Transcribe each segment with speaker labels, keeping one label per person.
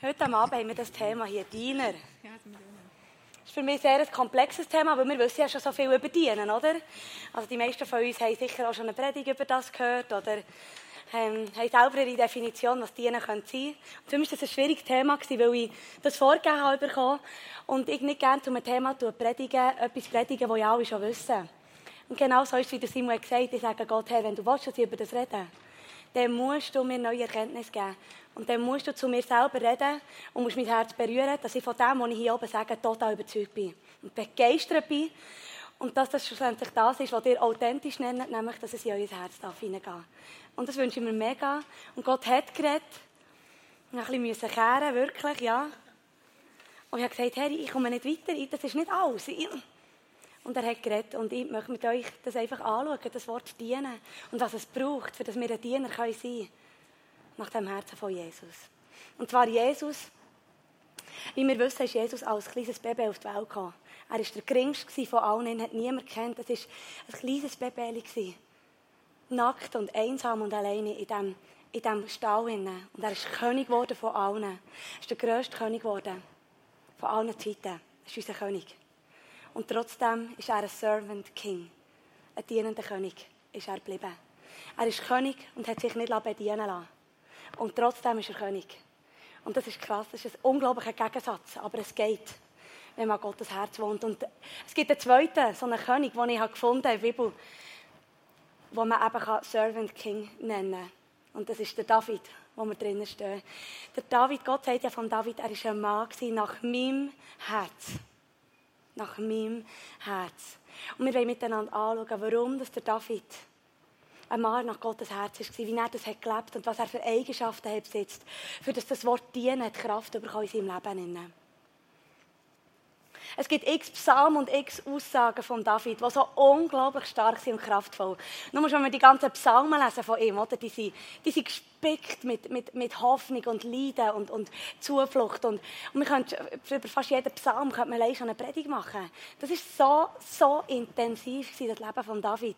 Speaker 1: Heute Abend haben wir das Thema hier, Diener. Das ist für mich sehr ein komplexes Thema, weil wir wissen ja schon so viel über Dienen, oder? Also die meisten von uns haben sicher auch schon eine Predigt über das gehört oder ähm, haben selber ihre Definition, was Dienen sein könnte. Und für mich war das ein schwieriges Thema, weil ich das vorgegeben habe bekommen und ich nicht gerne zu einem Thema predigen, etwas predigen, das ja alle schon wissen. Und genau so ist es, wie der Simon gesagt hat, ich sage Gott, Herr, wenn du willst, dass ich über das reden dann musst du mir neue Erkenntnis geben. Und dann musst du zu mir selber reden und musst mein Herz berühren, dass ich von dem, was ich hier oben sage, total überzeugt bin. Und begeistert bin. Und dass das schlussendlich das ist, was ihr authentisch nennt, nämlich, dass es in euer Herz darf hineingehen Und das wünsche ich mir mega. Und Gott hat geredet. Ich ein bisschen kehren, wirklich, ja. Und ich habe gesagt, Herr, ich komme nicht weiter, das ist nicht alles. Und er hat geredet und ich möchte mit euch das einfach anschauen, das Wort dienen und was es braucht, für dass wir ein Diener sein können, nach dem Herzen von Jesus. Und zwar Jesus, wie wir wissen, ist Jesus als kleines Baby auf die Welt gekommen. Er war der geringste von allen, ihn hat niemand kennt. Es war ein kleines Baby. Nackt und einsam und alleine in diesem, in diesem Stall. Und er ist König geworden von allen. Er ist der grösste König geworden. Von allen Zeiten. Er ist unser König. Und trotzdem ist er ein Servant King. Ein dienender König ist er geblieben. Er ist König und hat sich nicht bedienen lassen. Und trotzdem ist er König. Und das ist krass, das ist ein unglaublicher Gegensatz. Aber es geht, wenn man Gottes Herz wohnt. Und es gibt einen zweiten, so einen König, den ich gefunden habe in der Bibel, den man eben Servant King nennen kann. Und das ist der David, wo wir drinnen stehen. Der David, Gott sagt ja von David, er war ein Mann nach meinem Herz nach meinem Herz. Und wir wollen miteinander anschauen, warum dass der David ein Mann nach Gottes Herz war, wie er das hat gelebt und was er für Eigenschaften hat besitzt, für das das Wort dienen hat Kraft bekommen in seinem Leben. Es gibt x Psalmen und x Aussagen von David, die so unglaublich stark sind und kraftvoll. Nur wenn wir die ganzen Psalmen lesen von ihm, oder? Die, sind, die sind gespickt mit, mit, mit Hoffnung und Leiden und, und Zuflucht. Und, und wir können, über fast jeden Psalm könnte man eine Predigt machen. Das ist so, so intensiv, das Leben von David.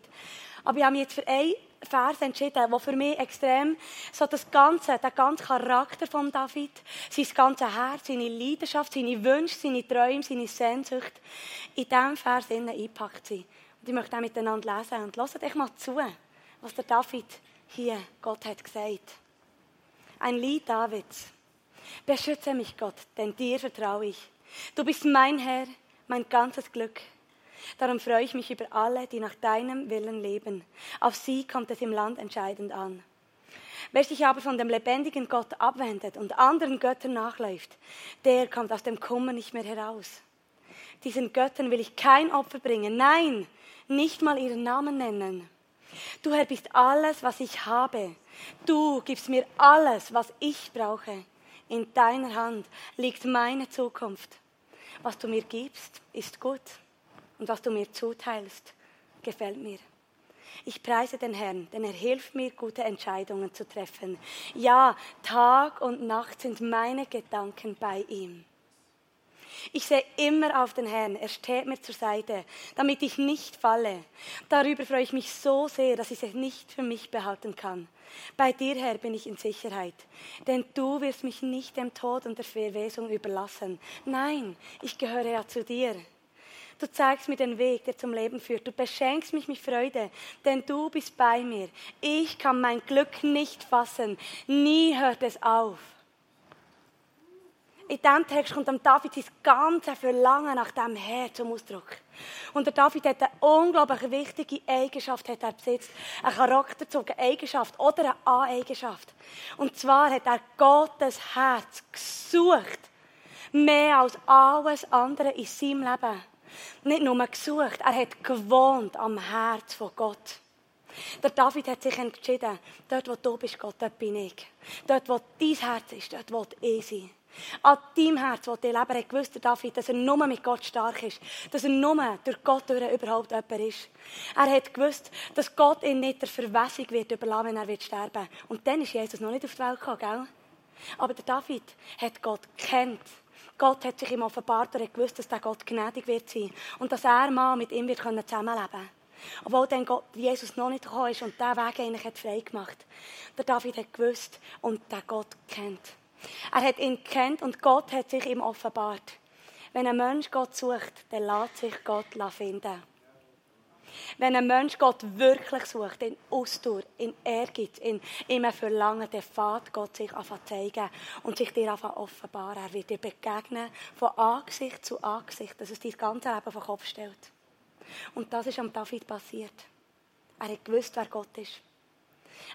Speaker 1: Aber ich habe mich jetzt für einen Vers entschieden, der für mich extrem so das ganze, der ganze Charakter von David, sein ganze Herz, seine Leidenschaft, seine Wünsche, seine Träume, seine Sehnsucht in diesem Vers eingepackt sind. Und ich möchte auch miteinander lesen. Und hört euch mal zu, was der David hier Gott hat gesagt. Ein Lied Davids. Beschütze mich, Gott, denn dir vertraue ich. Du bist mein Herr, mein ganzes Glück. Darum freue ich mich über alle, die nach deinem Willen leben. Auf sie kommt es im Land entscheidend an. Wer sich aber von dem lebendigen Gott abwendet und anderen Göttern nachläuft, der kommt aus dem Kummer nicht mehr heraus. Diesen Göttern will ich kein Opfer bringen, nein, nicht mal ihren Namen nennen. Du Herr bist alles, was ich habe. Du gibst mir alles, was ich brauche. In deiner Hand liegt meine Zukunft. Was du mir gibst, ist gut und was du mir zuteilst, gefällt mir. Ich preise den Herrn, denn er hilft mir, gute Entscheidungen zu treffen. Ja, Tag und Nacht sind meine Gedanken bei ihm. Ich sehe immer auf den Herrn, er steht mir zur Seite, damit ich nicht falle. Darüber freue ich mich so sehr, dass ich es nicht für mich behalten kann. Bei dir, Herr, bin ich in Sicherheit, denn du wirst mich nicht dem Tod und der Verwesung überlassen. Nein, ich gehöre ja zu dir. Du zeigst mir den Weg, der zum Leben führt. Du beschenkst mich mit Freude, denn du bist bei mir. Ich kann mein Glück nicht fassen. Nie hört es auf. In diesem Text kommt David sein ganzes Verlangen nach dem Herr zum Ausdruck. Und der David hat eine unglaublich wichtige Eigenschaft hat er besitzt. Eine charakterzogene Eigenschaft oder eine A-Eigenschaft. Und zwar hat er Gottes Herz gesucht. Mehr als alles andere in seinem Leben nicht nur gesucht, er hat gewohnt am Herz von Gott. Der David hat sich entschieden, dort wo du bist, Gott, dort bin ich. Dort wo dein Herz ist, dort will ich sein. An deinem Herz, wo dein Leben hat gewusst, David, dass er nur mit Gott stark ist. Dass er nur durch Gott durch überhaupt jemand ist. Er hat gewusst, dass Gott ihn nicht der Verwässung wird überlassen, wenn er wird sterben. Und dann ist Jesus noch nicht auf die Welt gekommen, gell? Aber der David hat Gott kennt. Gott hat sich ihm offenbart, er gewusst, dass der Gott gnädig wird sein und dass er mal mit ihm wird zusammenleben können. Obwohl dann Gott, Jesus noch nicht gekommen ist und der Weg eigentlich hat frei gemacht. Der David hat gewusst und der Gott kennt. Er hat ihn kennt und Gott hat sich ihm offenbart. Wenn ein Mensch Gott sucht, dann lässt sich Gott finden. Wenn ein Mensch Gott wirklich sucht, in Ausdauer, in Ehrgeiz, in ihm Verlangen, dann fährt Gott sich an zeigen und sich dir an offenbaren. Er wird dir begegnen von Angesicht zu Angesicht, dass es dein ganze Leben auf Kopf stellt. Und das ist am David passiert. Er hat gewusst, wer Gott ist.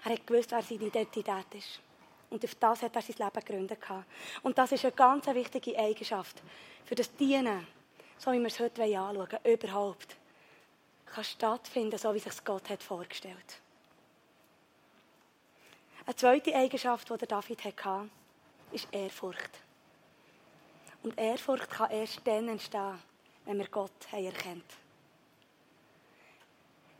Speaker 1: Er hat gewusst, wer seine Identität ist. Und auf das hat er sein Leben gegründet. Und das ist eine ganz wichtige Eigenschaft für das Dienen, so wie wir es heute anschauen wollen, überhaupt, kann stattfinden, so wie sich Gott hat vorgestellt. Eine zweite Eigenschaft, die David hatte, ist Ehrfurcht. Und Ehrfurcht kann erst dann entstehen, wenn wir Gott haben erkennt.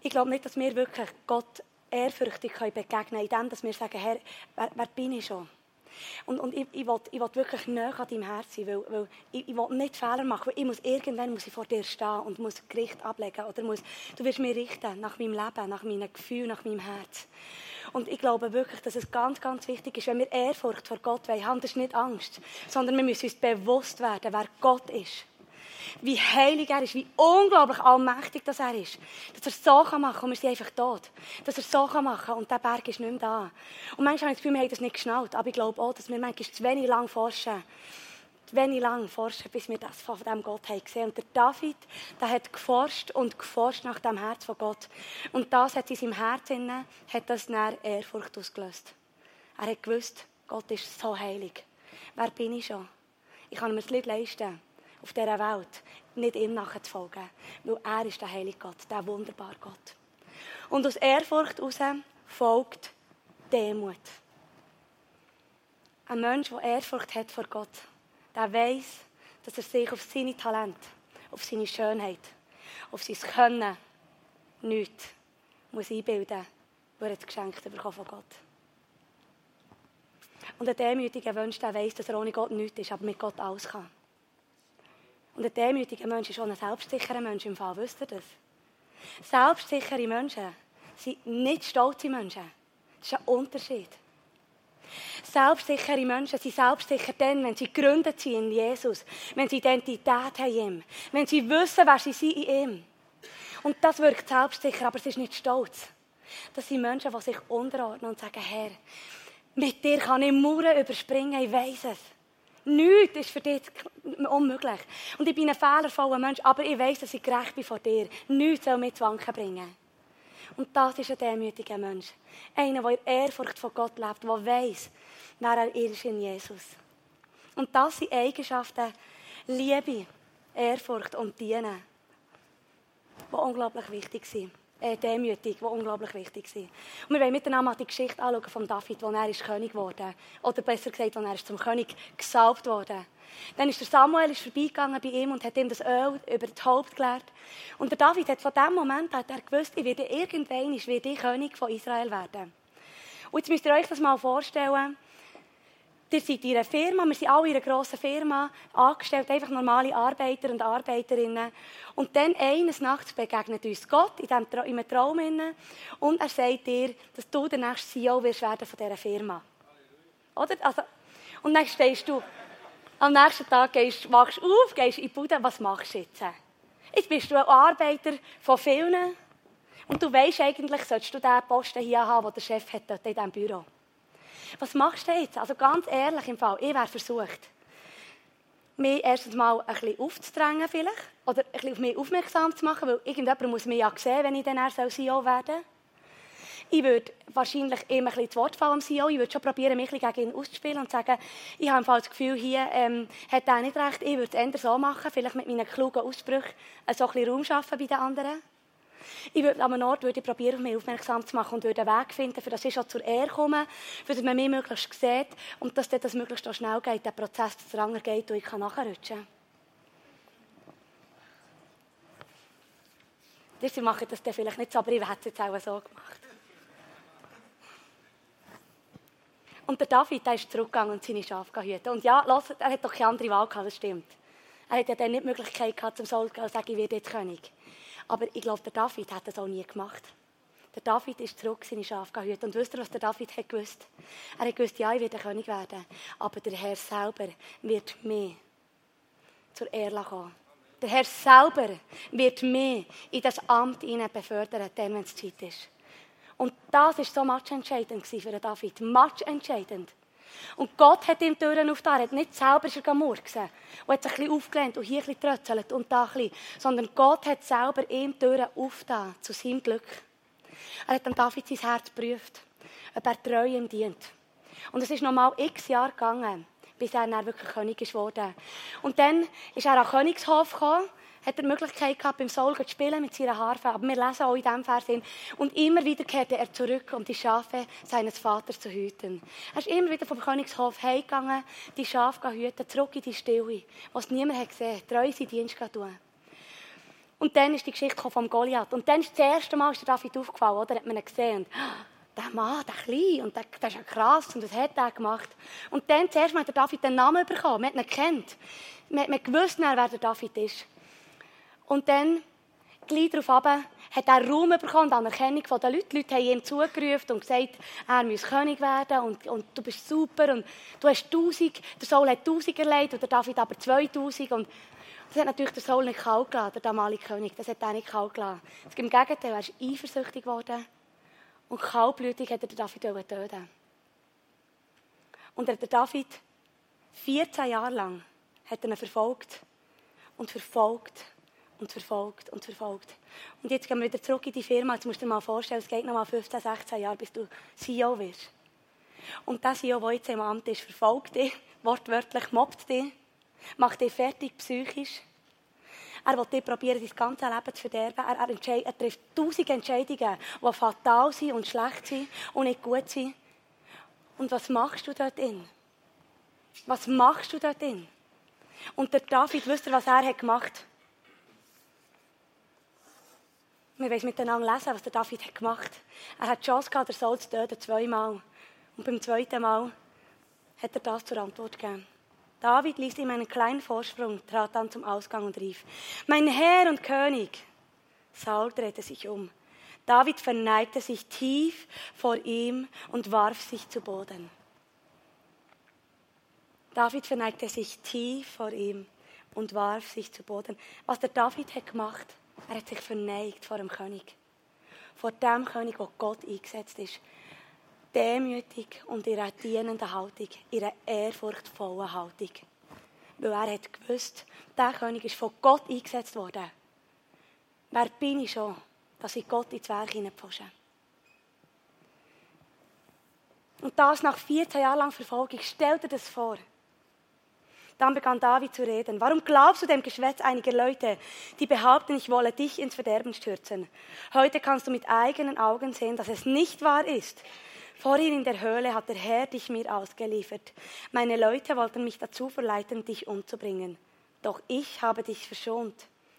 Speaker 1: Ich glaube nicht, dass wir wirklich Gott ehrfürchtig begegnen können, indem wir sagen, Herr, wer, wer bin ich schon? Und, und ich, ich, will, ich will wirklich näher an deinem Herz sein, weil, weil ich, ich will nicht Fehler machen, ich muss, irgendwann muss ich vor dir stehen und muss Gericht ablegen oder muss, du wirst mich richten nach meinem Leben, nach meinen Gefühlen, nach meinem Herz. Und ich glaube wirklich, dass es ganz, ganz wichtig ist, wenn wir Ehrfurcht vor Gott haben, das ist nicht Angst, sondern wir müssen uns bewusst werden, wer Gott ist wie heilig er ist, wie unglaublich allmächtig das er ist. Dass er so kann machen und wir sind einfach tot. Dass er so kann machen und der Berg ist nicht mehr da. Und manchmal habe ich das Gefühl, wir haben das nicht geschnallt. Aber ich glaube auch, dass wir manchmal zu wenig lang forschen. Zu wenig lang forschen, bis wir das von diesem Gott haben gesehen. Und der David, der hat geforscht und geforscht nach dem Herz von Gott. Und das hat in seinem Herz inne, hat das nach Ehrfurcht ausgelöst. Er hat gewusst, Gott ist so heilig. Wer bin ich schon? Ich kann mir das nicht leisten auf dieser Welt, nicht ihm nachzufolgen. Weil er ist der heilige Gott, der wunderbare Gott. Und aus Ehrfurcht heraus folgt Demut. Ein Mensch, der Ehrfurcht hat vor Gott, der weiß, dass er sich auf seine Talente, auf seine Schönheit, auf sein Können nichts muss einbilden muss, weil er geschenkt bekommen von Gott. Und ein demütiger Mensch, der weiß, dass er ohne Gott nichts ist, aber mit Gott alles kann. Und ein demütiger Mensch ist auch ein selbstsicherer Mensch im Fall. Wisst ihr das? Selbstsichere Menschen sind nicht stolze Menschen. Das ist ein Unterschied. Selbstsichere Menschen sind selbstsicher dann, wenn sie gegründet sind in Jesus, wenn sie Identität haben in ihm, wenn sie wissen, wer sie sind in ihm. Und das wirkt selbstsicher, aber es ist nicht stolz. Das sind Menschen, die sich unterordnen und sagen, Herr, mit dir kann ich Mauern überspringen, ich weiß es. Nichts ist für dich unmöglich. Und ich bin ein fehlervoller Mensch, aber ich weiß, dass ich gerecht bin vor dir. Nichts soll mich zu wanken bringen. Und das ist ein demütiger Mensch. Einer, der in Ehrfurcht von Gott lebt, der weiß, wer er ist in Jesus. Und das sind Eigenschaften, Liebe, Ehrfurcht und Dienen, die unglaublich wichtig sind äh, demütig, die unglaublich wichtig sind. Und wir wollen miteinander die Geschichte anschauen von David, wo er ist König wurde. Oder besser gesagt, wo er ist zum König gesalbt wurde. Dann ist der Samuel ist vorbeigegangen bei ihm und hat ihm das Öl über das Haupt gelehrt. Und der David hat von dem Moment hat er gewusst, ich werde irgendwann ich werde König von Israel werden. Und jetzt müsst ihr euch das mal vorstellen. Ihr seid in einer Firma, wir sind alle in einer grossen Firma, angestellt, einfach normale Arbeiter und Arbeiterinnen. Und dann eines Nachts begegnet uns Gott in, diesem, in einem Traum und er sagt dir, dass du der nächste CEO wirst werden von dieser Firma. Oder? Also, und dann stehst du, am nächsten Tag gehst, wachst auf, gehst in die Bude, was machst du jetzt? Jetzt bist du ein Arbeiter von vielen und du weißt eigentlich, solltest du diesen Posten hier haben, den der Chef hat, in diesem Büro. Was machst du jetzt? Also ganz ehrlich im Fall, ich wäre versucht, mich erstens mal ein bisschen aufzudrängen vielleicht, oder ein bisschen auf mich aufmerksam zu machen, weil irgendjemand muss mich ja sehen, wenn ich dann erst CEO werden soll. Ich würde wahrscheinlich immer ein bisschen zu Wort fallen am CEO. Ich würde schon probieren, mich gegen ihn auszuspielen und sagen, ich habe das Gefühl, hier ähm, hat er nicht recht. Ich würde es eher so machen, vielleicht mit meinen klugen Aussprüchen so ein bisschen Raum schaffen bei den anderen. Ich würde an einem Ort würde probieren, auf mich aufmerksam zu machen und würde einen Weg finden, für das ich schon zur Ehre komme, für das man mich möglichst sieht und dass das möglichst schnell geht, der Prozess zu langer geht und ich kann nachrutschen kann. Sie machen das vielleicht nicht so, aber ich hätte es jetzt auch so gemacht. Und der David, der ist zurückgegangen und seine Schafe hüten. Und ja, los, er hat doch keine andere Wahl gehabt, das stimmt. Er hat ja dann nicht die Möglichkeit gehabt, zum Saul zu sagen, ich werde jetzt König. Aber ich glaube, der David hat das auch nie gemacht. Der David ist zurück, seine Schafe hüten. Und wisst ihr, was der David hat gewusst? Er hat gewusst, ja, ich werde König werden. Aber der Herr selber wird mehr zur Ehre kommen. Der Herr selber wird mich in das Amt befördern, dann, wenn es Zeit ist. Und das war so matchentscheidend für David. Matchentscheidend. Und Gott hat ihm Türen aufgetan. Er hat nicht selber schon murksen und hat sich ein bisschen aufgelehnt und hier ein bisschen trötzelt und da ein bisschen. Sondern Gott hat selber ihm Türen aufgetan zu seinem Glück. Er hat dann David sein Herz geprüft, ob er treu ihm dient. Und es ist noch mal x Jahre gegangen, bis er dann wirklich König geworden Und dann ist er an den Königshof gekommen hat er die Möglichkeit gehabt, beim Saul zu spielen mit seiner Harfe. Aber wir lesen auch in diesem Vers hin. Und immer wieder kehrte er zurück, um die Schafe seines Vaters zu hüten. Er ist immer wieder vom Königshof heimgegangen, die Schafe hüten, zurück in die Stille, was niemand hat gesehen hat, treu seinen Dienst zu tun. Und dann ist die Geschichte vom Goliath. Und dann ist das erste Mal ist der David aufgefallen, oder? Hat man ihn gesehen. Und, ah, der Mann, der Kleine, und der, der ist ja krass, und was hat er gemacht? Und dann, zuerst mal hat der David den Namen bekommen, man hat ihn gekannt. Man hat gewusst, wer der David ist. Und dann, gleich darauf runter, hat er Raum bekommen, Anerkennung von den Leuten. Die Leute haben ihm zugerufen und gesagt, er muss König werden und, und du bist super und du hast tausend, der Saul hat tausend erlebt und der David aber zweitausend und das hat natürlich der Saul nicht kalt gelassen, der damalige König. Das hat er nicht kalt gelassen. Im Gegenteil, er ist eifersüchtig geworden und kaltblütig hat er den David töten Und der David 14 Jahre lang hat er ihn verfolgt und verfolgt und verfolgt und verfolgt. Und jetzt gehen wir wieder zurück in die Firma. Jetzt musst du dir mal vorstellen, es geht noch mal 15, 16 Jahre, bis du CEO wirst. Und der CEO, der jetzt im Amt ist, verfolgt dich, wortwörtlich mobbt dich, macht dich fertig psychisch. Er will dir probieren, dein ganzes Leben zu verderben. Er, er, er trifft tausend Entscheidungen, die fatal sind und schlecht sind und nicht gut sind. Und was machst du dort in? Was machst du dort in? Und der David, wisst ihr, was er hat gemacht hat? Wir wollen miteinander lesen, was der David hat gemacht hat. Er hat die Chance gehabt, der Saul zu töten, zweimal. Und beim zweiten Mal hat er das zur Antwort gegeben. David ließ ihm einen kleinen Vorsprung, trat dann zum Ausgang und rief, mein Herr und König. Saul drehte sich um. David verneigte sich tief vor ihm und warf sich zu Boden. David verneigte sich tief vor ihm und warf sich zu Boden. Was der David hat gemacht, er hat sich verneigt vor dem König. Vor dem König, der Gott eingesetzt ist. Demütig und in einer dienenden Haltung, in einer ehrfurchtvollen Haltung. Weil er hat gewusst, der König ist von Gott eingesetzt worden. Wer bin ich schon, dass ich Gott ins Werk hineinpfusche? Und das nach 14 Jahren lang Verfolgung. Stell dir das vor. Dann begann David zu reden. Warum glaubst du dem Geschwätz einiger Leute, die behaupten, ich wolle dich ins Verderben stürzen? Heute kannst du mit eigenen Augen sehen, dass es nicht wahr ist. Vorhin in der Höhle hat der Herr dich mir ausgeliefert. Meine Leute wollten mich dazu verleiten, dich umzubringen. Doch ich habe dich verschont.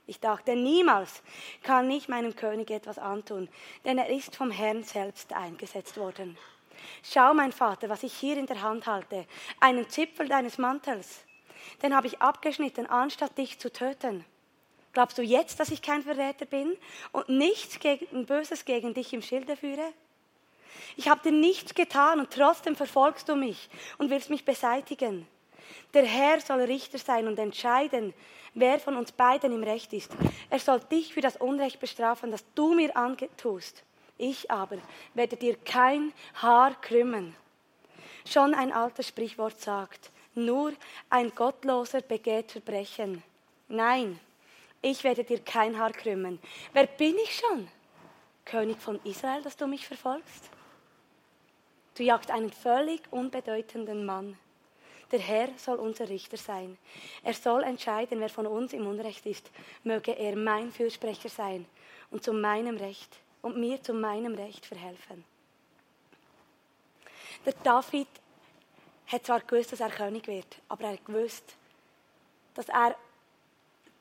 Speaker 1: Ich dachte, niemals kann ich meinem König etwas antun, denn er ist vom Herrn selbst eingesetzt worden. Schau, mein Vater, was ich hier in der Hand halte, einen Zipfel deines Mantels den habe ich abgeschnitten, anstatt dich zu töten. Glaubst du jetzt, dass ich kein Verräter bin und nichts gegen, Böses gegen dich im Schilde führe? Ich habe dir nichts getan und trotzdem verfolgst du mich und willst mich beseitigen. Der Herr soll Richter sein und entscheiden, wer von uns beiden im Recht ist. Er soll dich für das Unrecht bestrafen, das du mir angetust. Ich aber werde dir kein Haar krümmen. Schon ein altes Sprichwort sagt, nur ein Gottloser begeht Verbrechen. Nein, ich werde dir kein Haar krümmen. Wer bin ich schon? König von Israel, dass du mich verfolgst? Du jagst einen völlig unbedeutenden Mann. Der Herr soll unser Richter sein. Er soll entscheiden, wer von uns im Unrecht ist. Möge er mein Fürsprecher sein und zu meinem Recht und mir zu meinem Recht verhelfen. Der David hat zwar gewusst, dass er König wird, aber er gewusst, dass er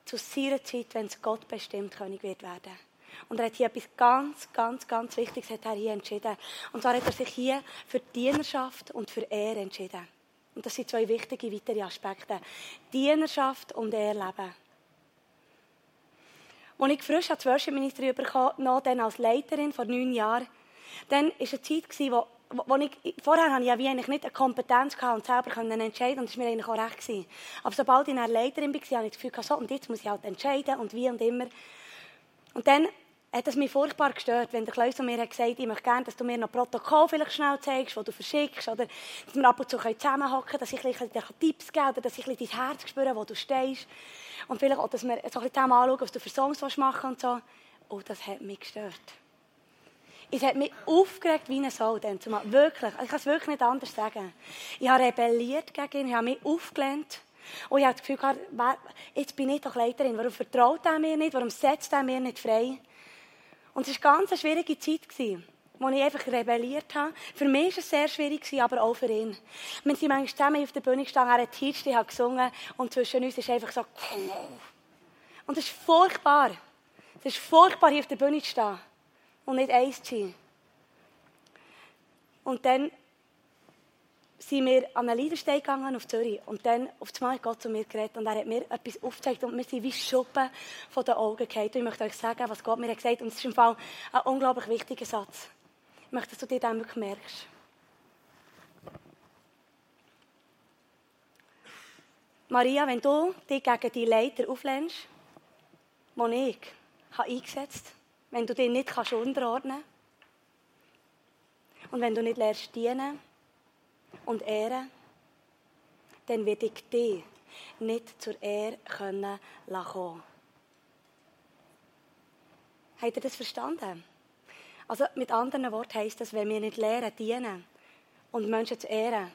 Speaker 1: zu seiner Zeit, wenn es Gott bestimmt, König wird werden. Und er hat hier etwas ganz, ganz, ganz Wichtiges hat er hier entschieden. Und zwar hat er sich hier für Dienerschaft und für Ehre entschieden. Und das sind zwei wichtige weitere Aspekte. Dienerschaft und Ehrleben. Als ich frisch als Worship-Ministry überkam, dann als Leiterin vor neun Jahren, dann war eine Zeit, wo, wo ich, vorher hatte ich ja wie eigentlich nicht eine Kompetenz gehabt und selber können entscheiden und das war mir eigentlich auch recht. Gewesen. Aber sobald ich eine Leiterin war, habe ich das Gefühl, so, und jetzt muss ich halt entscheiden und wie und immer. Und dann hat es mich furchtbar gestört, wenn der Klaus mir hat gesagt ich möchte gerne, dass du mir noch Protokoll vielleicht schnell zeigst, wo du verschickst, oder dass wir ab und zu zusammenhocken dass ich dir Tipps gebe, oder dass ich dein Herz spüre, wo du stehst. Und vielleicht auch, dass wir so ein bisschen zusammen anschauen, was du für Songs machen und so. Oh, das hat mich gestört. Es hat mich aufgeregt wie eine Sau. Dann, wirklich. Ich kann es wirklich nicht anders sagen. Ich habe rebelliert gegen ihn, ich habe mich aufgelehnt. Und ich habe das Gefühl, jetzt bin ich doch Leiterin. Warum vertraut er mir nicht? Warum setzt er mir nicht frei? Und es war eine ganz schwierige Zeit, wo ich einfach rebelliert habe. Für mich war es sehr schwierig, aber auch für ihn. Wir sind manchmal zusammen auf der Bühne gestanden, er hat Hitsch, ich habe gesungen und zwischen uns ist einfach so... Und es ist furchtbar. Es ist furchtbar, hier auf der Bühne zu stehen und nicht eins zu sein. Und dann sind wir an einen Leadersteig gegangen auf Zürich. Und dann auf einmal hat Gott zu mir geredet und er hat mir etwas aufgezeigt und wir sind wie Schuppen von den Augen gefallen. Und ich möchte euch sagen, was Gott mir gesagt hat. Und es ist im Fall ein unglaublich wichtiger Satz. Ich möchte, dass du dir wirklich merkst. Maria, wenn du dich gegen die Leiter auflehnst, die ich habe eingesetzt wenn du dich nicht unterordnen kannst und wenn du nicht lernst dienen, und Ehre, dann werde ich dich nicht zur Ehre können kommen. Habt ihr das verstanden? Also mit anderen Worten heisst das, wenn wir nicht lernen, dienen und Menschen zu ehren,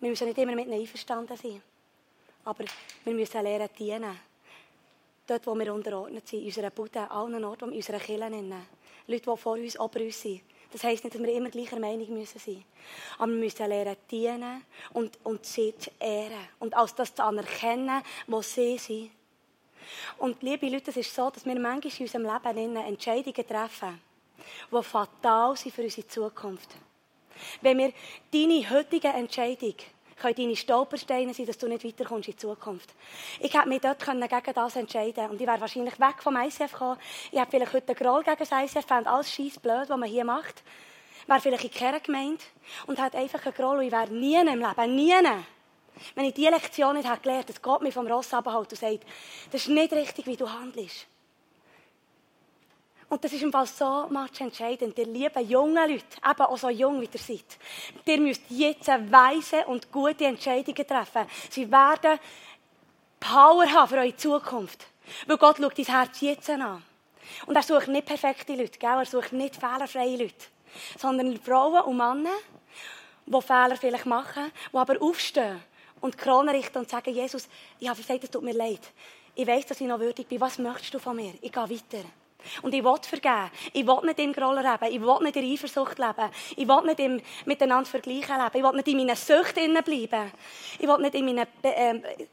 Speaker 1: wir müssen nicht immer mit ihnen einverstanden sein, aber wir müssen lernen, dienen. Dort, wo wir unterordnet sind, in unserer Bude, allen Orten, in unserer Kirche. Leute, die vor uns, ober uns sind. Das heisst nicht, dass wir immer gleicher Meinung sein müssen. Aber wir müssen lernen, dienen und, und sie zu ehren. Und als das zu anerkennen, wo sie sind. Und liebe Leute, es ist so, dass wir manchmal in unserem Leben Entscheidungen treffen, die fatal sind für unsere Zukunft. Wenn wir deine heutige Entscheidung können deine Stolpersteine sein, dass du nicht weiterkommst in Zukunft. Ich hätte mich dort gegen das entscheiden und ich wäre wahrscheinlich weg vom ICF gekommen. Ich hätte vielleicht heute einen Groll gegen das ICF, fände alles scheiß blöd, was man hier macht. Wäre vielleicht in keiner Gemeinde und hätte einfach einen Groll und ich wäre nie im Leben, nie. Wenn ich diese Lektion nicht hätte gelernt, dass Gott mich vom Ross abhält und sagt, das ist nicht richtig, wie du handelst. Und das ist im Fall so much entscheidend. Ihr lieben jungen Leute, eben auch so jung wie ihr seid, ihr müsst jetzt weise und gute Entscheidungen treffen. Sie werden Power haben für eure Zukunft. Weil Gott schaut dein Herz jetzt an. Und er sucht nicht perfekte Leute, gell? er sucht nicht fehlerfreie Leute, sondern Frauen und Männer, die Fehler vielleicht machen, die aber aufstehen und die Krone richten und sagen, Jesus, ich habe gesagt, es tut mir leid. Ich weiß, dass ich noch würdig bin. Was möchtest du von mir? Ich gehe weiter. Und ich will vergeben. Ich will nicht im Groll leben. Ich will nicht in Eifersucht leben. Ich will nicht im miteinander vergleichen leben. Ich will nicht in meinen Süchten bleiben. Ich will nicht in meinen äh,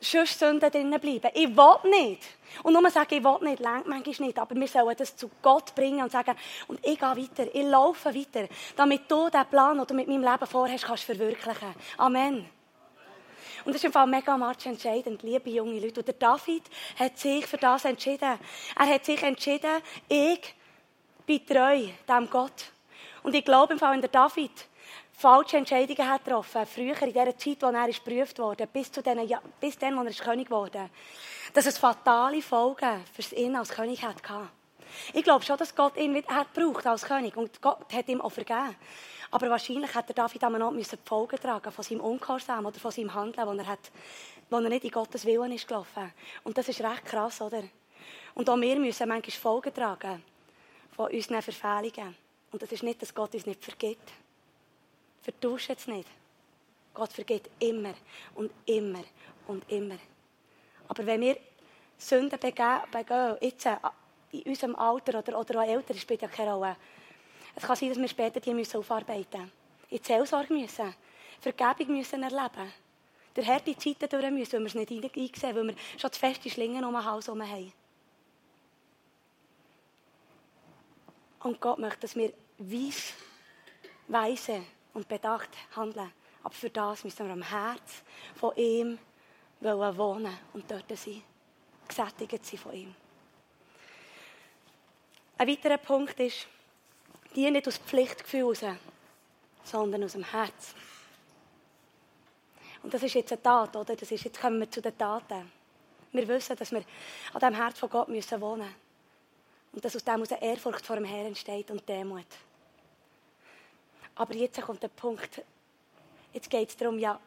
Speaker 1: Schusssünden bleiben. Ich will nicht. Und nur sagen, ich will nicht, längt manchmal nicht. Aber wir sollen das zu Gott bringen und sagen, und ich gehe weiter, ich laufe weiter, damit du den Plan, den du mit meinem Leben vorhast, kannst verwirklichen. Amen. Und das ist im Fall mega much entscheidend, liebe junge Leute. Und der David hat sich für das entschieden. Er hat sich entschieden, ich bin treu dem Gott. Und ich glaube im Fall, wenn der David falsche Entscheidungen hat getroffen, früher in der Zeit, wo er geprüft wurde, bis, zu den, ja, bis dann, wo er König wurde, dass es fatale Folgen für ihn als König hat Ich glaube schon, dass Gott ihn hat braucht als König und Gott hat ihm auch vergeben. Aber wahrscheinlich hätte David am noch die Folgen tragen von seinem Ungehorsam oder von seinem Handeln, wo er, hat, wo er nicht in Gottes Willen ist gelaufen. Und das ist recht krass, oder? Und auch wir müssen manchmal Folgen tragen von unseren Verfehlungen. Und das ist nicht, dass Gott uns nicht vergibt. Vertausch jetzt nicht. Gott vergibt immer und immer und immer. Aber wenn wir Sünden begehen, begehen jetzt äh, in unserem Alter oder, oder auch älter, spielt ja keine Rolle, es kann sein, dass wir später die müssen aufarbeiten müssen. In die Seelsorge müssen. Vergebung müssen erleben. Der harte Zeiten durch müssen, weil wir es nicht eingesehen weil wir schon zu feste Schlingen um den Hals herum haben. Und Gott möchte, dass wir weiss, weise und bedacht handeln. Aber für das müssen wir am Herz von ihm wohnen und dort sein. Gesättigt sein von ihm. Ein weiterer Punkt ist, die nicht aus Pflichtgefühl raus, sondern aus dem Herz. Und das ist jetzt eine Tat, oder? Das ist, jetzt kommen wir zu den Taten. Wir wissen, dass wir an dem Herz von Gott müssen wohnen müssen. Und dass aus dem aus Ehrfurcht vor dem Herrn entsteht und Demut. Aber jetzt kommt der Punkt, jetzt geht es darum, ja,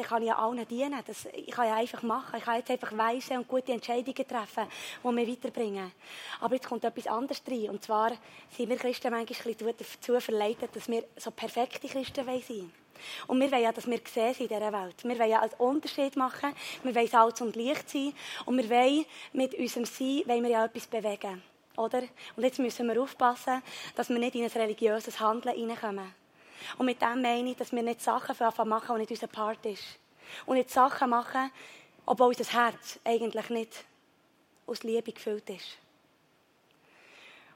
Speaker 1: dann kann ich ja allen dienen. Das, ich kann ja einfach machen. Ich kann jetzt einfach weise und gute Entscheidungen treffen, die mich weiterbringen. Aber jetzt kommt etwas anderes rein. Und zwar sind wir Christen manchmal dazu verleitet, dass wir so perfekte Christen wollen. Und wir wollen ja, dass wir gesehen sind in dieser Welt. Wir wollen ja einen Unterschied machen. Wir wollen Salz und Licht sein. Und wir wollen mit unserem Sein wollen wir ja etwas bewegen. Oder? Und jetzt müssen wir aufpassen, dass wir nicht in ein religiöses Handeln hineinkommen. Und mit dem meine ich, dass wir nicht Sachen machen, die nicht unser Part ist. Und nicht Sachen machen, obwohl unser Herz eigentlich nicht aus Liebe gefüllt ist.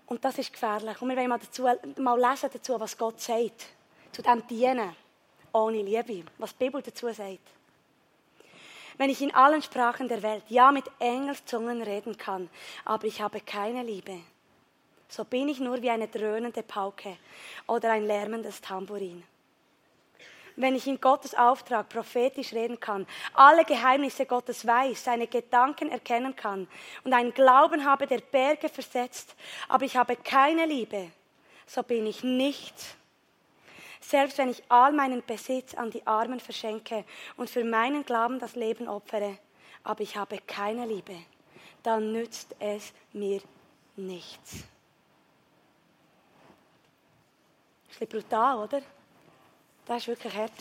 Speaker 1: Und das ist gefährlich. Und wir wollen mal, dazu, mal lesen dazu, was Gott sagt. Zu dem Dienen ohne Liebe. Was die Bibel dazu sagt. Wenn ich in allen Sprachen der Welt, ja mit Engelszungen reden kann, aber ich habe keine Liebe, so bin ich nur wie eine dröhnende Pauke oder ein lärmendes Tambourin. Wenn ich in Gottes Auftrag prophetisch reden kann, alle Geheimnisse Gottes weiß, seine Gedanken erkennen kann und einen Glauben habe, der Berge versetzt, aber ich habe keine Liebe, so bin ich nichts selbst wenn ich all meinen Besitz an die Armen verschenke und für meinen Glauben das Leben opfere, aber ich habe keine Liebe, dann nützt es mir nichts. Ein brutal, oder? Das ist wirklich hart.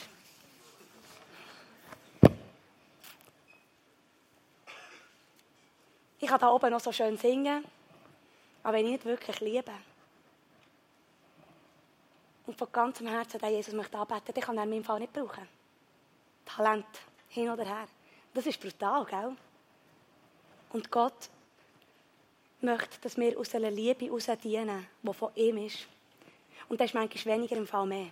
Speaker 1: Ich kann da oben noch so schön singen, aber wenn ich nicht wirklich liebe, und von ganzem Herzen den Jesus möchte anbeten, dann kann er in meinem Fall nicht brauchen. Talent, hin oder her. Das ist brutal, gell? Und Gott möchte, dass wir aus einer Liebe heraus dienen, die von ihm ist. Und das ist manchmal weniger im Fall mehr.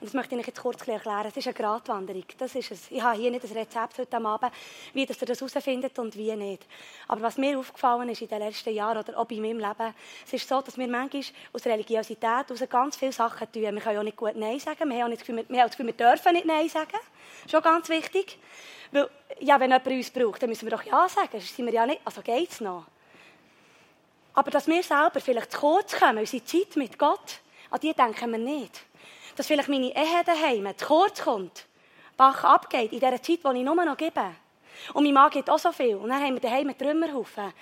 Speaker 1: Und das möchte ich jetzt kurz erklären. Es ist eine Gratwanderung. Das ist es. Ich habe hier nicht ein Rezept heute Abend, wie ihr das herausfindet und wie nicht. Aber was mir aufgefallen ist in den letzten Jahren oder auch bei meinem Leben, es ist so, dass wir manchmal aus Religiosität aus ganz viele Sachen tun. Wir können auch nicht gut Nein sagen. Wir haben, nicht das Gefühl, wir haben das Gefühl, wir dürfen nicht Nein sagen. Schon ganz wichtig. Weil, ja, wenn jemand uns braucht, dann müssen wir doch Ja sagen. Sind wir ja nicht, also geht's noch. Aber dass wir selber vielleicht zu kurz kommen, unsere Zeit mit Gott, an die denken wir nicht dass vielleicht meine Ehe daheim zu kurz kommt, Bach abgeht in dieser Zeit, die ich nur noch gebe. Und mein Mann gibt auch so viel. Und dann haben wir daheim einen Trümmerhaufen.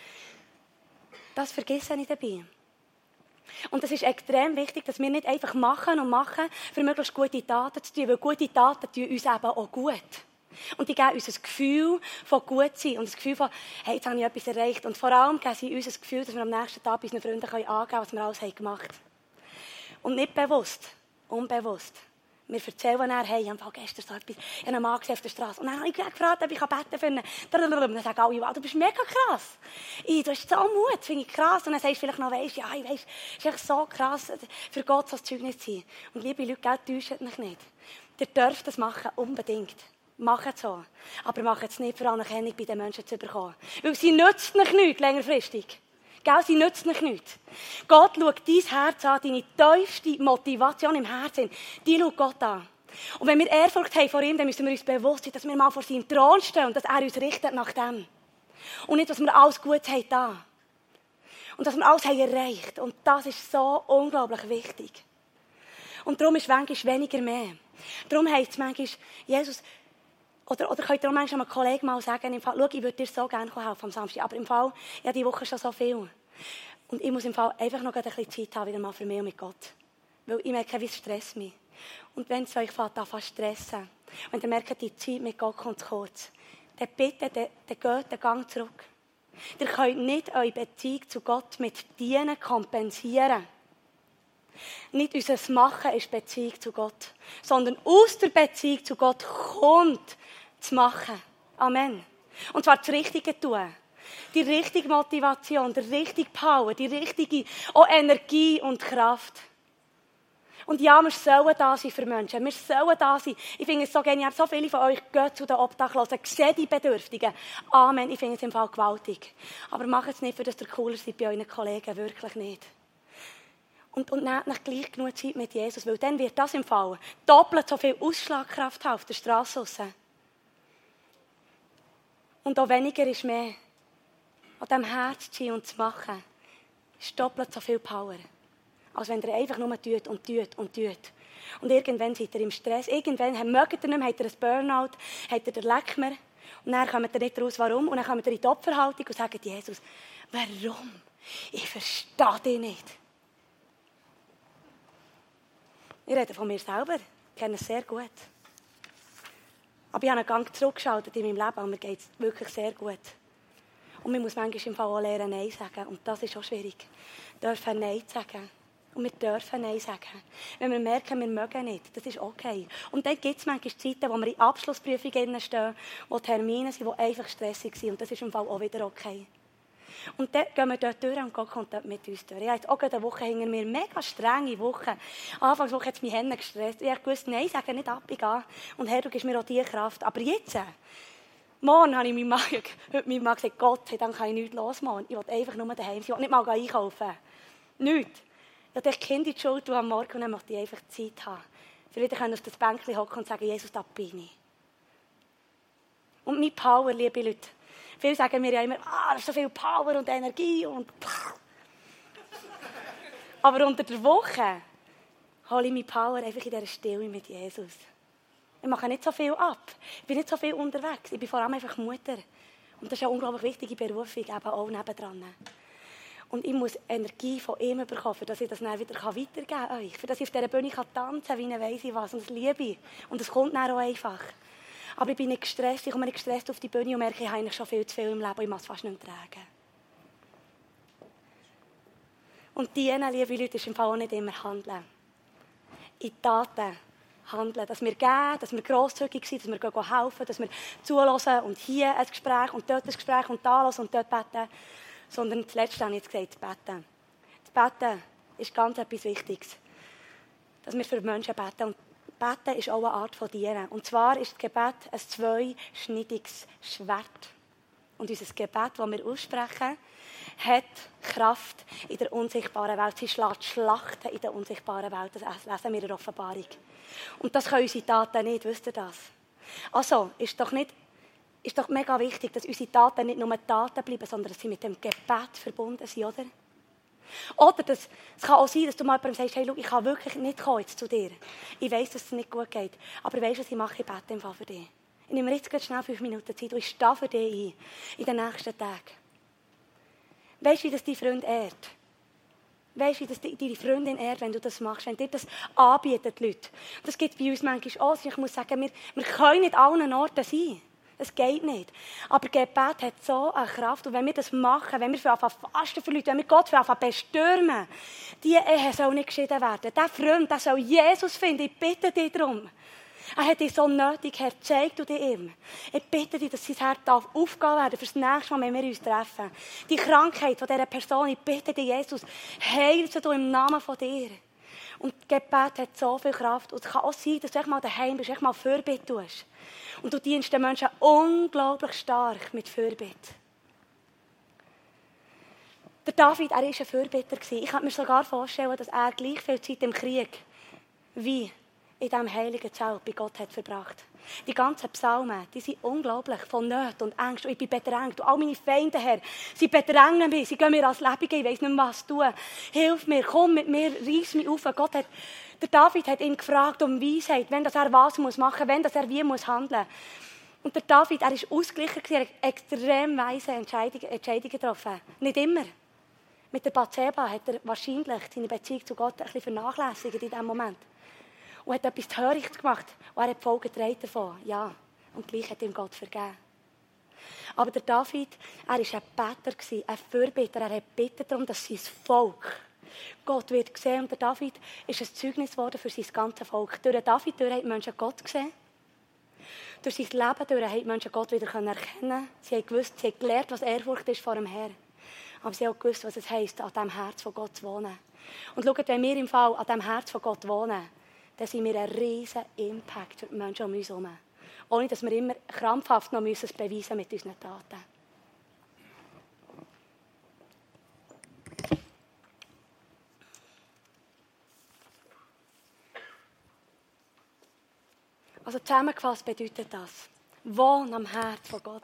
Speaker 1: Das vergesse ich dabei. Und es ist extrem wichtig, dass wir nicht einfach machen und machen, für möglichst gute Taten zu tun, weil gute Taten tun uns eben auch gut. Und die geben uns ein Gefühl von gut sein und ein Gefühl von, hey, jetzt habe ich etwas erreicht. Und vor allem geben sie uns ein Gefühl, dass wir am nächsten Tag unseren Freunden angeben können, was wir alles gemacht haben. Und nicht bewusst unbewusst. Wir erzählen dann, hey, ich habe gestern so etwas, ich habe einen Mann auf der Straße. Und dann habe ich gefragt, ob ich beten kann. Dann sagen alle, wow, du bist mega krass. Ich, du hast so Mut, finde ich krass. Und dann sagst du vielleicht noch, weisst, ja, ich weiss, es ist echt so krass, für Gott so ein Zeugnis zu sein. Und liebe Leute, täuscht mich nicht. Ihr dürft das machen, unbedingt. Macht es so. Aber macht es nicht für Anerkennung bei den Menschen zu bekommen. Weil sie nützt nicht nichts längerfristig. Gell, sie nützt nicht nichts. Gott schaut dein Herz an, deine tiefste Motivation im Herzen. Die schaut Gott an. Und wenn wir Ehrfurcht haben vor ihm, dann müssen wir uns bewusst sein, dass wir mal vor seinem Thron stehen und dass er uns richtet nach dem. Und nicht, dass wir alles gut haben da. Und dass wir alles haben erreicht. Und das ist so unglaublich wichtig. Und darum ist manchmal weniger mehr. Darum heisst es manchmal, Jesus, oder, oder könnt ihr auch manchmal einem Kollegen mal sagen, im Fall, schau, ich würde dir so gerne helfen am Samstag, aber im Fall, ja, die Woche schon so viel. Und ich muss im Fall einfach noch ein bisschen Zeit haben, wieder mal für mich und mit Gott. Weil ich merke, wie es stresst mich. Und wenn es euch fängt, an stressen, und ihr merkt, die Zeit mit Gott kommt zu kurz, dann bitte, dann, dann geht den Gang zurück. Ihr könnt nicht eure Beziehung zu Gott mit Dienen kompensieren. Nicht unser Machen ist Beziehung zu Gott, sondern aus der Beziehung zu Gott kommt zu machen. Amen. Und zwar das Richtige tun. Die richtige Motivation, die richtige Power, die richtige auch Energie und Kraft. Und ja, wir sollen da sein für Menschen. Wir sollen da sein. Ich finde es so genial. So viele von euch gehen zu den Obdachlosen, sehen die Bedürftigen. Amen. Ich finde es im Fall gewaltig. Aber macht es nicht, für dass ihr cooler seid bei euren Kollegen. Wirklich nicht. Und, und nehmt nicht gleich genug Zeit mit Jesus, weil dann wird das im Fall doppelt so viel Ausschlagkraft haben auf der Straße raus. Und auch weniger ist mehr. An diesem Herz zu und zu machen, ist doppelt so viel Power als wenn ihr einfach nur tut und tut und tut. Und irgendwann seid ihr im Stress. Irgendwann mögt ihr nicht mehr, habt ihr ein Burnout, habt ihr den Leck mehr. Und dann kommt ihr nicht raus, warum. Und dann kommt ihr in die Opferhaltung und sagt, Jesus, warum? Ich verstehe dich nicht. Ich rede von mir selber. Ich kenne es sehr gut. Aber ich habe einen Gang zurückgeschaltet in meinem Leben und mir geht es wirklich sehr gut. Und man muss manchmal im Fall auch lernen, Nein sagen. Und das ist auch schwierig. Dürfen Nein sagen. Und wir dürfen Nein sagen. Wenn wir merken, wir mögen nicht, das ist okay. Und dann gibt es manchmal Zeiten, wo wir in Abschlussprüfungen stehen, wo Termine sind, die einfach stressig sind. Und das ist im Fall auch wieder okay. Und dann gehen wir dort durch und Gott kommt dort mit uns durch. Ich hatte auch eine Woche hinter mir, mega strenge Woche. Anfangswoche hat es mich Hände gestresst. Ich wusste, nein, sage nicht ab, ich gehe. Und Herr, du gibst mir auch diese Kraft. Aber jetzt, morgen habe ich meinem Mann, heute meinem Mann gesagt, Gott, dann kann ich nichts losmachen. Ich will einfach nur daheim sein. Ich will nicht mal einkaufen. Nichts. Ich habe Kind in die Schule am Morgen und dann möchte ich einfach Zeit haben. Für wieder auf das Bänkchen hocken und sagen, Jesus, da bin ich. Und meine Power, liebe Leute. Viele sagen mir ja immer, ah, das ist so viel Power und Energie und Aber unter der Woche hole ich meine Power einfach in dieser Stille mit Jesus. Ich mache nicht so viel ab. Ich bin nicht so viel unterwegs. Ich bin vor allem einfach Mutter. Und das ist eine unglaublich wichtige Berufung, eben auch nebendran. Und ich muss Energie von ihm bekommen, dass ich das dann wieder weitergeben kann. Für dass ich auf dieser Bühne tanzen kann, wie ich weiss ich was. Und das liebe ich. Und das kommt dann auch einfach. Aber ich bin nicht gestresst. Ich komme nicht gestresst auf die Bühne und merke, ich habe schon viel zu viel im Leben. Ich muss es fast nicht tragen. Und dienen, liebe Leute, ist im Fall auch nicht immer Handeln. In Taten handeln. Dass wir geben, dass wir grosszügig sind, dass wir helfen, dass wir zulassen und hier ein Gespräch und dort ein Gespräch und da und dort beten sondern zuletzt habe ich jetzt gesagt, Beten. Das Beten ist ganz etwas Wichtiges. Dass wir für Menschen beten. Und Beten ist auch eine Art von Dienen. Und zwar ist das Gebet ein zweischneidiges Schwert. Und unser Gebet, das wir aussprechen, hat Kraft in der unsichtbaren Welt. Sie schlägt Schlachten in der unsichtbaren Welt. Das lesen wir in der Offenbarung. Und das können unsere Taten nicht, wisst ihr das? Also, ist doch nicht ist doch mega wichtig, dass unsere Taten nicht nur Taten bleiben, sondern dass sie mit dem Gebet verbunden sind, oder? Oder das, es kann auch sein, dass du mal jemandem sagst, hey, schau, ich kann wirklich nicht kommen jetzt zu dir. Ich weiß, dass es nicht gut geht. Aber weißt du, was ich mache? Ich bete im Fall für dich. Ich nehme jetzt ganz schnell fünf Minuten Zeit und ich stehe für dich ein. In den nächsten Tagen. Weißt du, wie das dein Freund ehrt? Weißt du, wie das deine Freundin ehrt, wenn du das machst, wenn dir das anbieten, die Leute? Das gibt bei uns manchmal auch. Ich muss sagen, wir, wir können nicht an allen Orten sein. Es geht nicht. Aber Gebet hat so eine Kraft. Und wenn wir das machen, wenn wir für fasten für Leute, wenn wir Gott für bestürmen, die Ehe soll nicht geschieden werden. Der Freund, der soll Jesus finden. Ich bitte dich darum. Er hat dich so nötig, Herr, zeig du dir ihm. Ich bitte dich, dass sein Herz darf aufgehen werden fürs nächste Mal, wenn wir uns treffen. Die Krankheit von dieser Person, ich bitte dich, Jesus, heil sie du im Namen von dir. Und Gebet hat so viel Kraft. Und es kann auch sein, dass du echt mal daheim bist, echt mal Fürbitte tust. Und du dienst den Menschen unglaublich stark mit Fürbitte. Der David, er war ein Fürbitter. Ich kann mir sogar vorstellen, dass er gleich viel Zeit im Krieg wie in diesem heiligen Zelt bei Gott hat verbracht. Die ganzen Psalmen, die sind unglaublich von Nöten und Ängsten. Ich bin bedrängt. Und all meine Feinde, Herr, sie bedrängen mich. Sie gehen mir als Lebige. Ich weiß nicht mehr, was tun. Hilf mir, komm mit mir, reiss mich auf. Gott hat, der David hat ihn gefragt um Weisheit, wenn das er was muss machen, wenn das er wie muss handeln. Und der David, er ist ausgeglichen, er hat extrem weise Entscheidungen, Entscheidungen getroffen. Nicht immer. Mit der Bathseba hat er wahrscheinlich seine Beziehung zu Gott ein bisschen vernachlässigt in diesem Moment und hat etwas Törichtes gemacht. Und er hat die Folgen davon. Ja. Und gleich hat ihm Gott vergeben. Aber der David, er war ein Beter, ein Fürbitter. Er hat gebeten darum, dass sein Volk Gott wird gesehen. Und der David ist ein Zeugnis geworden für sein ganzes Volk. Durch David durch haben die Menschen Gott gesehen. Durch sein Leben durch haben die Menschen Gott wieder erkennen Sie haben gewusst, sie haben gelernt, was Ehrfurcht ist vor dem Herrn. Aber sie haben auch gewusst, was es heisst, an dem Herz von Gott zu wohnen. Und schaut, wenn wir im Fall an dem Herz von Gott wohnen, dann sind wir ein riesen Impact für die Menschen um uns herum. Ohne, dass wir immer krampfhaft noch müssen es beweisen mit unseren Taten. Also zusammengefasst bedeutet das, wohn am Herz von Gott.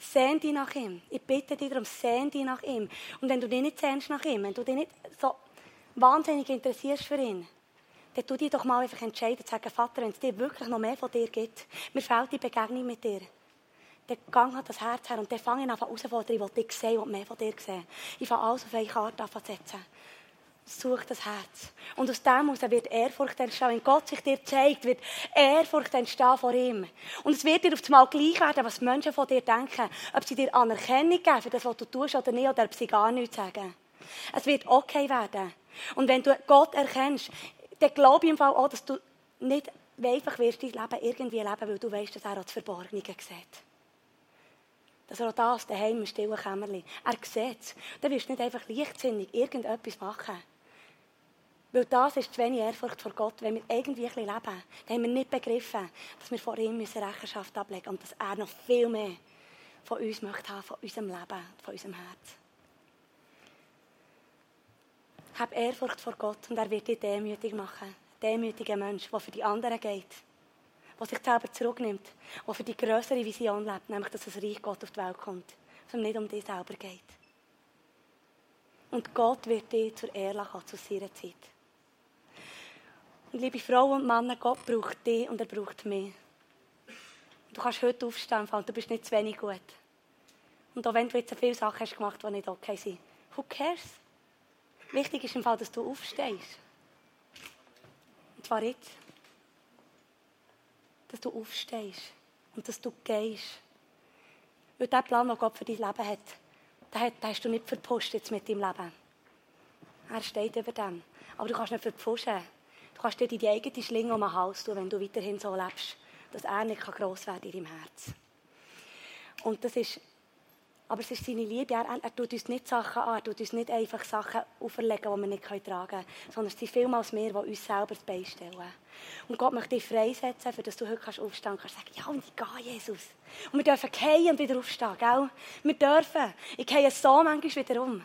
Speaker 1: Sehn dich nach ihm. Ich bitte dich darum, sehn dich nach ihm. Und wenn du dich nicht sehnst nach ihm, wenn du dich nicht so wahnsinnig interessierst für ihn, dann tu dich doch mal einfach entscheiden, zu sagen, Vater, wenn es dir wirklich noch mehr von dir gibt, mir fehlt die Begegnung mit dir, dann gang hat das Herz her und dann fange ich an herausfordern, ich will dich sehen und mehr von dir sehen. Ich fange alles auf eine Karte an zu setzen. Such das Herz. Und aus dem heraus wird Ehrfurcht entstehen. Wenn Gott sich dir zeigt, wird Ehrfurcht entstehen vor ihm. Und es wird dir auf einmal gleich werden, was Menschen von dir denken. Ob sie dir Anerkennung geben für das, was du tust oder nicht, oder ob sie gar nichts sagen. Es wird okay werden. Und wenn du Gott erkennst, dann glaube ich im Fall auch, dass du nicht einfach wirst dein Leben irgendwie leben, weil du weißt, dass er auch das Verborgene sieht. Dass er auch das daheim im stillen Kämmerchen, er sieht es. Dann wirst du nicht einfach leichtsinnig irgendetwas machen. Weil das ist zu wenig Ehrfurcht vor Gott. Wenn wir irgendwie ein bisschen leben, dann haben wir nicht begriffen, dass wir vor ihm Rechenschaft ablegen müssen und dass er noch viel mehr von uns möchte haben, von unserem Leben, von unserem Herz. Hab Ehrfurcht vor Gott und er wird dich demütig machen. Demütiger Mensch, der für die anderen geht. Der sich selber zurücknimmt. Der für die größere Vision lebt, nämlich, dass das Reich Gott auf die Welt kommt. Dass nicht um dich selber geht. Und Gott wird dich zur Ehre lassen, zu seiner Zeit. Und liebe Frauen und Männer, Gott braucht dich und er braucht mich. Du kannst heute aufstehen und du bist nicht zu wenig gut. Und auch wenn du jetzt viele Sachen hast gemacht, die nicht okay sind, who cares? Wichtig ist im Fall, dass du aufstehst. Und zwar jetzt. Dass du aufstehst und dass du gehst. Weil der Plan, den Gott für dein Leben hat, den hast du nicht verpusht mit deinem Leben. Er steht über dem. Aber du kannst nicht verpfuschen. Du kannst dir die eigene Schlinge um den Hals tun, wenn du weiterhin so lebst, dass er nicht gross werden kann in deinem Herz. Und das ist aber es ist seine Liebe. Er, er, tut uns nicht Sachen an, er tut uns nicht einfach Sachen auferlegen, die wir nicht tragen können, sondern es sind vielmals mehr, die uns selber beistellen. Und Gott möchte dich freisetzen, für dass du heute kannst aufstehen kannst. sagen, ja, und ich gehe, Jesus. Und wir dürfen gehen und wieder aufstehen, gell? Wir dürfen. Ich gehe so manchmal wieder um.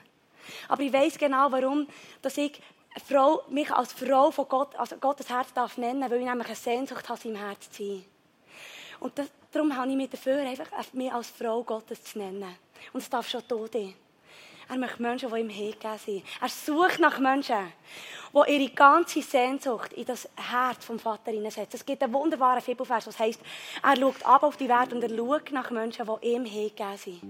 Speaker 1: Aber ich weiß genau, warum, dass ich Frau, mich als Frau von Gott, also Gottes Herz darf nennen, weil ich nämlich eine Sehnsucht habe, im Herz zu sein. Und das, darum habe ich mich dafür, einfach mich als Frau Gottes zu nennen. Und es darf schon tun. Er möchte Menschen, die ihm hingegeben sind. Er sucht nach Menschen, die ihre ganze Sehnsucht in das Herz vom Vater hineinsetzen. Es gibt einen wunderbaren Bibelvers, was heisst, er schaut ab auf die Welt und er schaut nach Menschen, die ihm hingegeben sind.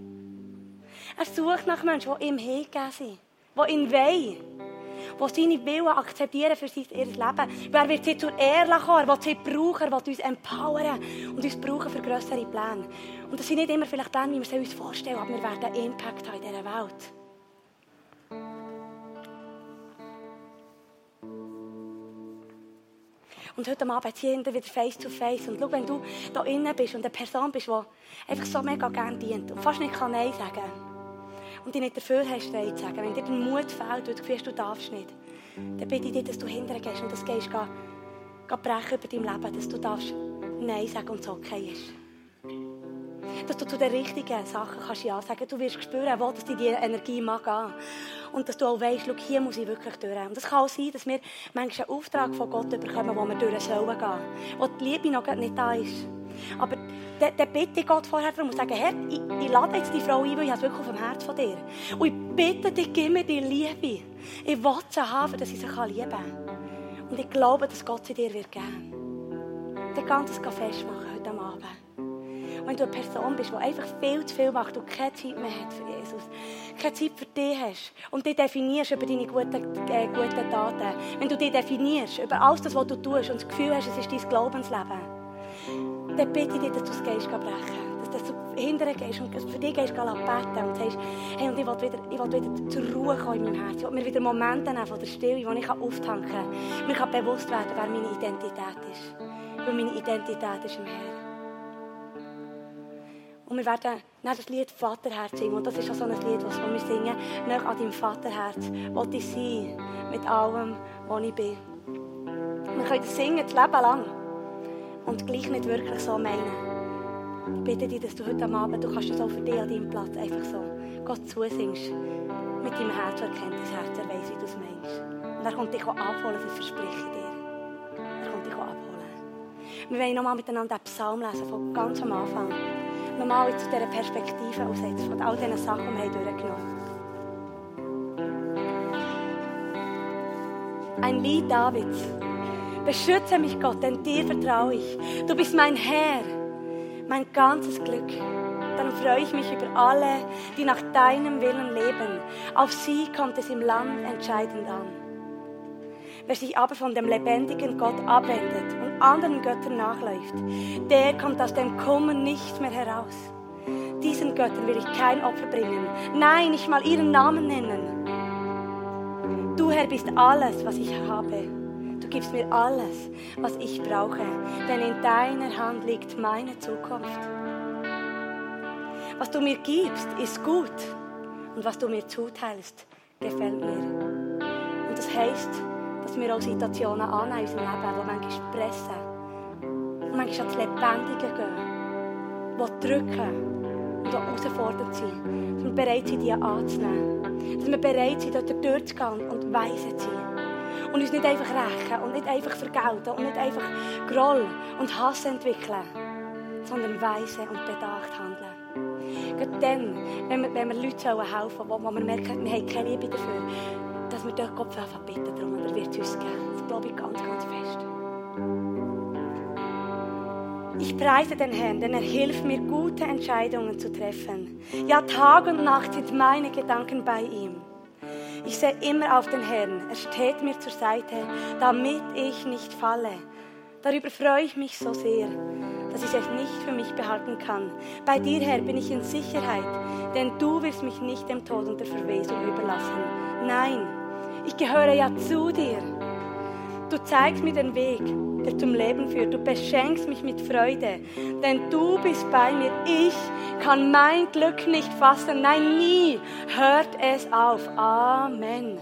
Speaker 1: Er sucht nach Menschen, die ihm hingegeben sind, die ihn wollen die seine Willen akzeptieren für ihr Leben. Wer wird sie zur Ehre kommen? Er will sie brauchen, will uns empowern und uns brauchen für größere Pläne. Und das sind nicht immer vielleicht Pläne, wie wir uns vorstellen, aber wir werden einen Impact haben in dieser Welt. Und heute Abend hier wieder face to face. Und schau, wenn du da innen bist und eine Person bist, die einfach so mega gerne dient und fast nicht Nein sagen kann, und dich nicht dafür hast, Nein zu sagen, wenn dir der Mut fehlt, weil du fühlst, du darfst nicht, dann bitte ich dich, dass du hinterher gehst und das gehst, geh, geh brechen über dein Leben, dass du darfst Nein sagen und es okay ist. Dass du zu den richtigen Sachen kannst Ja sagen Du wirst spüren, wo dass dir die Energie mag. Und dass du auch weißt, schau, hier muss ich wirklich durch. Und es kann auch sein, dass wir manchmal einen Auftrag von Gott bekommen, wo wir durch sollen gehen. Wo die Liebe noch nicht da ist. Aber dann, dann bitte Gott vorher darum und sage, Herr, ich, ich lade jetzt die Frau ein, weil ich es wirklich auf dem Herz von dir. Und ich bitte dich, gib mir die Liebe. Ich will sie haben, dass ich sie lieben kann. Und ich glaube, dass Gott sie dir wird geben. Dann kannst du es festmachen heute Abend. wenn du eine Person bist, die einfach viel zu viel macht und keine Zeit mehr hat für Jesus, keine Zeit für dich hast und dich definierst über deine guten, äh, guten Taten, wenn du dich definierst über alles was du tust und das Gefühl hast, es ist dein Glaubensleben, dann bitte ich dich, dass du das gehst brechen. Dass, du hinterher gehst und für dich gehst beten und sagst, und ich will wieder, ich will wieder zur Ruhe kommen in meinem Herzen. Ich will mir wieder Momente nehmen von der Stille, wo ich auftanken kann. Mir kann bewusst werden, wer meine Identität ist. Weil meine Identität ist im Herrn. Und wir werden das Lied Vaterherz singen. Und das ist auch so ein Lied, das wir singen. Nach an deinem Vaterherz. Wollte ich sein mit allem, was ich bin. Wir können singen das Leben lang. Und gleich nicht wirklich so meinen. Ich bitte dich, dass du heute Abend, du kannst das auch für dich an deinem Platz einfach so Gott zusingst. Mit deinem Herz erkennt das Herz, er weiss, wie du es meinst. Und er kommt dich auch abholen, das verspreche ich dir. Er kommt dich auch abholen. Wir wollen nochmal miteinander den Psalm lesen, von ganz am Anfang. Nochmal jetzt aus dieser Perspektive aus, von all diesen Sachen, die wir durchgenommen haben. Ein Lied Davids. Beschütze mich, Gott, denn dir vertraue ich. Du bist mein Herr, mein ganzes Glück. Dann freue ich mich über alle, die nach deinem Willen leben. Auf sie kommt es im Land entscheidend an. Wer sich aber von dem lebendigen Gott abwendet und anderen Göttern nachläuft, der kommt aus dem Kummer nicht mehr heraus. Diesen Göttern will ich kein Opfer bringen. Nein, nicht mal ihren Namen nennen. Du Herr bist alles, was ich habe. Du gibst mir alles, was ich brauche, denn in deiner Hand liegt meine Zukunft. Was du mir gibst, ist gut und was du mir zuteilst, gefällt mir. Und das heißt, dass wir auch Situationen annehmen in unserem Leben, die manchmal pressen, und manchmal ans Lebendige gehen, die drücken und die herausfordernd sind. Dass wir bereit sind, die anzunehmen. Dass wir bereit sind, dort durchzugehen und weise zu sein. Und uns nicht einfach rächen und nicht einfach vergelten und nicht einfach Groll und Hass entwickeln, sondern weise und bedacht handeln. Gerade dann, wenn wir, wenn wir Leuten helfen sollen, wo, wir merken, wir haben keine Liebe dafür, dass wir dort Gott einfach bitten darum und er wird uns geben. Das glaube ich ganz, ganz fest. Ich preise den Herrn, denn er hilft mir, gute Entscheidungen zu treffen. Ja, Tag und Nacht sind meine Gedanken bei ihm. Ich sehe immer auf den Herrn. Er steht mir zur Seite, damit ich nicht falle. Darüber freue ich mich so sehr, dass ich es nicht für mich behalten kann. Bei dir, Herr, bin ich in Sicherheit, denn du wirst mich nicht dem Tod und der Verwesung überlassen. Nein, ich gehöre ja zu dir. Du zeigst mir den Weg, der zum Leben führt. Du beschenkst mich mit Freude, denn du bist bei mir. Ich kann mein Glück nicht fassen. Nein, nie hört es auf. Amen.